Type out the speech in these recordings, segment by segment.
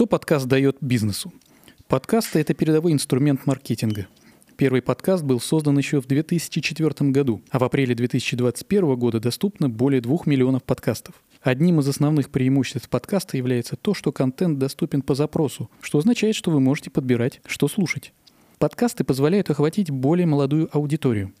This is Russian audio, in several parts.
Что подкаст дает бизнесу? Подкасты – это передовой инструмент маркетинга. Первый подкаст был создан еще в 2004 году, а в апреле 2021 года доступно более 2 миллионов подкастов. Одним из основных преимуществ подкаста является то, что контент доступен по запросу, что означает, что вы можете подбирать, что слушать. Подкасты позволяют охватить более молодую аудиторию.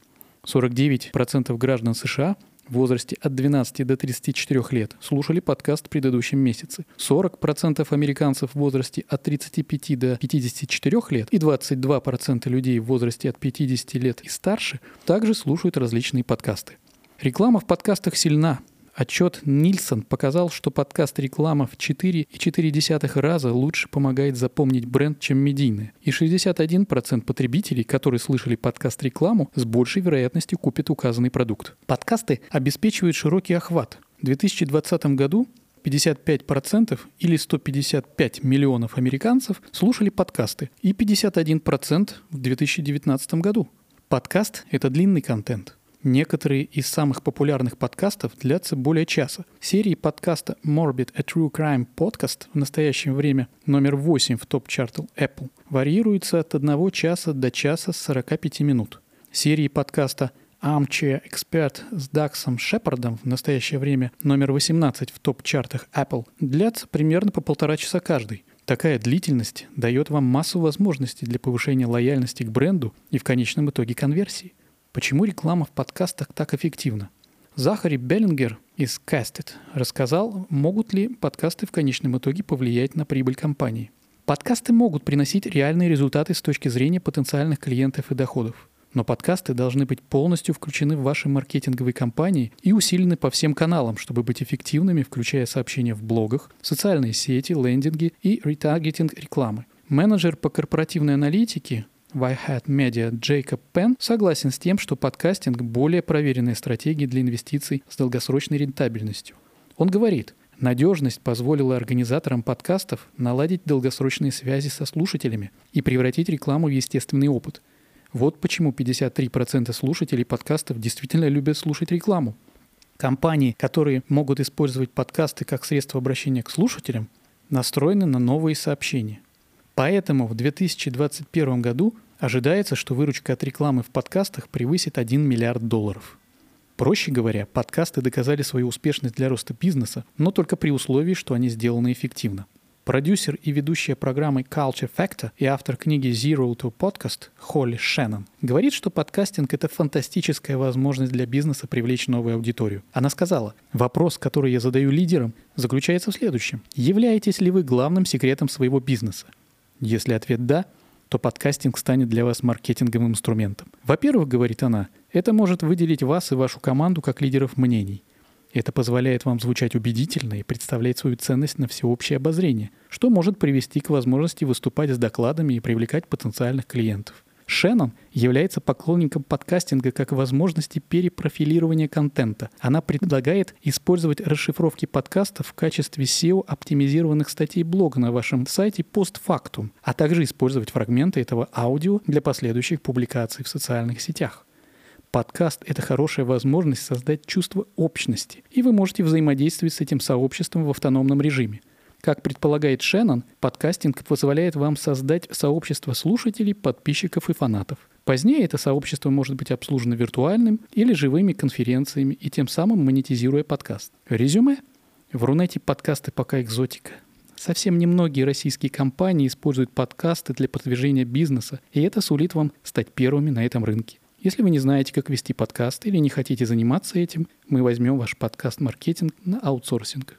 49% граждан США в возрасте от 12 до 34 лет слушали подкаст в предыдущем месяце. 40% американцев в возрасте от 35 до 54 лет и 22% людей в возрасте от 50 лет и старше также слушают различные подкасты. Реклама в подкастах сильна, Отчет Нильсон показал, что подкаст-реклама в 4,4 раза лучше помогает запомнить бренд, чем медийная. И 61% потребителей, которые слышали подкаст-рекламу, с большей вероятностью купят указанный продукт. Подкасты обеспечивают широкий охват. В 2020 году 55% или 155 миллионов американцев слушали подкасты и 51% в 2019 году. Подкаст – это длинный контент – Некоторые из самых популярных подкастов длятся более часа. Серии подкаста Morbid A True Crime Podcast в настоящее время номер 8 в топ-чарту Apple варьируются от 1 часа до часа 45 минут. Серии подкаста Armchair Expert с Даксом Шепардом в настоящее время номер 18 в топ-чартах Apple длятся примерно по полтора часа каждый. Такая длительность дает вам массу возможностей для повышения лояльности к бренду и в конечном итоге конверсии. Почему реклама в подкастах так эффективна? Захари Беллингер из Casted рассказал, могут ли подкасты в конечном итоге повлиять на прибыль компании. Подкасты могут приносить реальные результаты с точки зрения потенциальных клиентов и доходов. Но подкасты должны быть полностью включены в ваши маркетинговые кампании и усилены по всем каналам, чтобы быть эффективными, включая сообщения в блогах, социальные сети, лендинги и ретаргетинг рекламы. Менеджер по корпоративной аналитике Whitehat Media Джейкоб Пен согласен с тем, что подкастинг – более проверенная стратегия для инвестиций с долгосрочной рентабельностью. Он говорит, надежность позволила организаторам подкастов наладить долгосрочные связи со слушателями и превратить рекламу в естественный опыт. Вот почему 53% слушателей подкастов действительно любят слушать рекламу. Компании, которые могут использовать подкасты как средство обращения к слушателям, настроены на новые сообщения – Поэтому в 2021 году ожидается, что выручка от рекламы в подкастах превысит 1 миллиард долларов. Проще говоря, подкасты доказали свою успешность для роста бизнеса, но только при условии, что они сделаны эффективно. Продюсер и ведущая программы Culture Factor и автор книги Zero to Podcast Холли Шеннон говорит, что подкастинг – это фантастическая возможность для бизнеса привлечь новую аудиторию. Она сказала, вопрос, который я задаю лидерам, заключается в следующем. Являетесь ли вы главным секретом своего бизнеса? Если ответ «да», то подкастинг станет для вас маркетинговым инструментом. Во-первых, говорит она, это может выделить вас и вашу команду как лидеров мнений. Это позволяет вам звучать убедительно и представлять свою ценность на всеобщее обозрение, что может привести к возможности выступать с докладами и привлекать потенциальных клиентов. Шеннон является поклонником подкастинга как возможности перепрофилирования контента. Она предлагает использовать расшифровки подкастов в качестве SEO-оптимизированных статей блога на вашем сайте постфактум, а также использовать фрагменты этого аудио для последующих публикаций в социальных сетях. Подкаст — это хорошая возможность создать чувство общности, и вы можете взаимодействовать с этим сообществом в автономном режиме. Как предполагает Шеннон, подкастинг позволяет вам создать сообщество слушателей, подписчиков и фанатов. Позднее это сообщество может быть обслужено виртуальным или живыми конференциями и тем самым монетизируя подкаст. Резюме. В Рунете подкасты пока экзотика. Совсем немногие российские компании используют подкасты для продвижения бизнеса, и это сулит вам стать первыми на этом рынке. Если вы не знаете, как вести подкаст или не хотите заниматься этим, мы возьмем ваш подкаст-маркетинг на аутсорсинг.